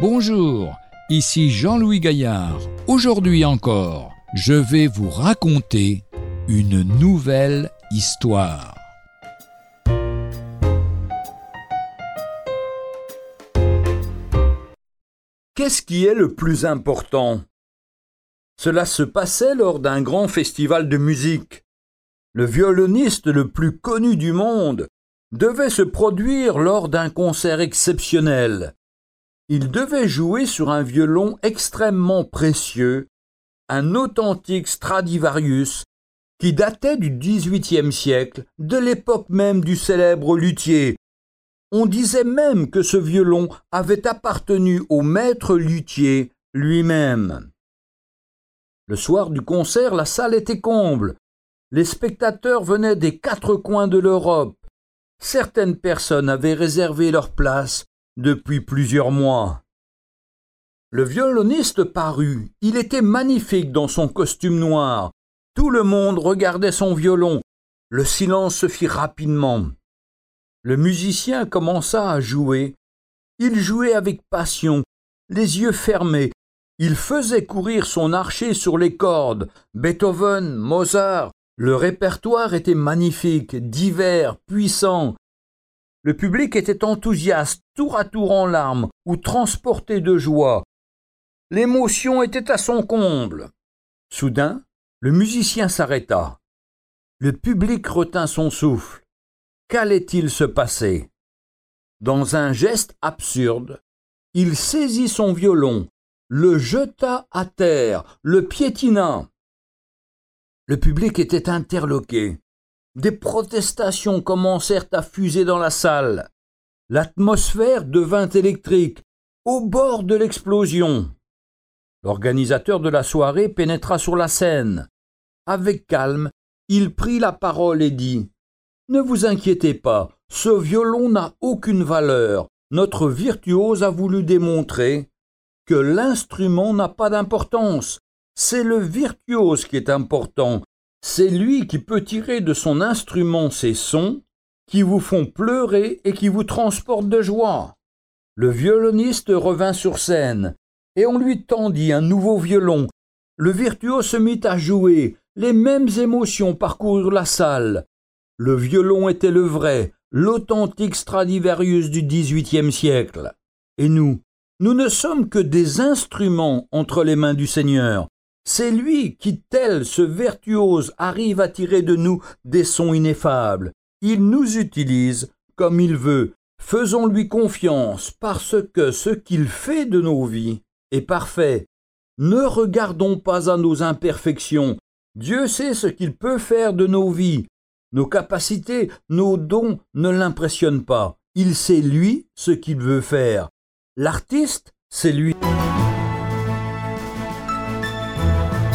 Bonjour, ici Jean-Louis Gaillard. Aujourd'hui encore, je vais vous raconter une nouvelle histoire. Qu'est-ce qui est le plus important? Cela se passait lors d'un grand festival de musique. Le violoniste le plus connu du monde devait se produire lors d'un concert exceptionnel il devait jouer sur un violon extrêmement précieux, un authentique Stradivarius, qui datait du XVIIIe siècle, de l'époque même du célèbre luthier. On disait même que ce violon avait appartenu au maître luthier lui-même. Le soir du concert, la salle était comble. Les spectateurs venaient des quatre coins de l'Europe. Certaines personnes avaient réservé leur place depuis plusieurs mois. Le violoniste parut. Il était magnifique dans son costume noir. Tout le monde regardait son violon. Le silence se fit rapidement. Le musicien commença à jouer. Il jouait avec passion, les yeux fermés. Il faisait courir son archer sur les cordes. Beethoven, Mozart, le répertoire était magnifique, divers, puissant. Le public était enthousiaste, tour à tour en larmes ou transporté de joie. L'émotion était à son comble. Soudain, le musicien s'arrêta. Le public retint son souffle. Qu'allait-il se passer? Dans un geste absurde, il saisit son violon, le jeta à terre, le piétina. Le public était interloqué. Des protestations commencèrent à fuser dans la salle. L'atmosphère devint électrique, au bord de l'explosion. L'organisateur de la soirée pénétra sur la scène. Avec calme, il prit la parole et dit Ne vous inquiétez pas, ce violon n'a aucune valeur. Notre virtuose a voulu démontrer que l'instrument n'a pas d'importance. C'est le virtuose qui est important, c'est lui qui peut tirer de son instrument ces sons qui vous font pleurer et qui vous transportent de joie. Le violoniste revint sur scène, et on lui tendit un nouveau violon. Le virtuose se mit à jouer, les mêmes émotions parcoururent la salle. Le violon était le vrai, l'authentique Stradivarius du XVIIIe siècle. Et nous, nous ne sommes que des instruments entre les mains du Seigneur. C'est lui qui, tel ce vertuose, arrive à tirer de nous des sons ineffables. Il nous utilise comme il veut. Faisons-lui confiance parce que ce qu'il fait de nos vies est parfait. Ne regardons pas à nos imperfections. Dieu sait ce qu'il peut faire de nos vies. Nos capacités, nos dons ne l'impressionnent pas. Il sait lui ce qu'il veut faire. L'artiste, c'est lui.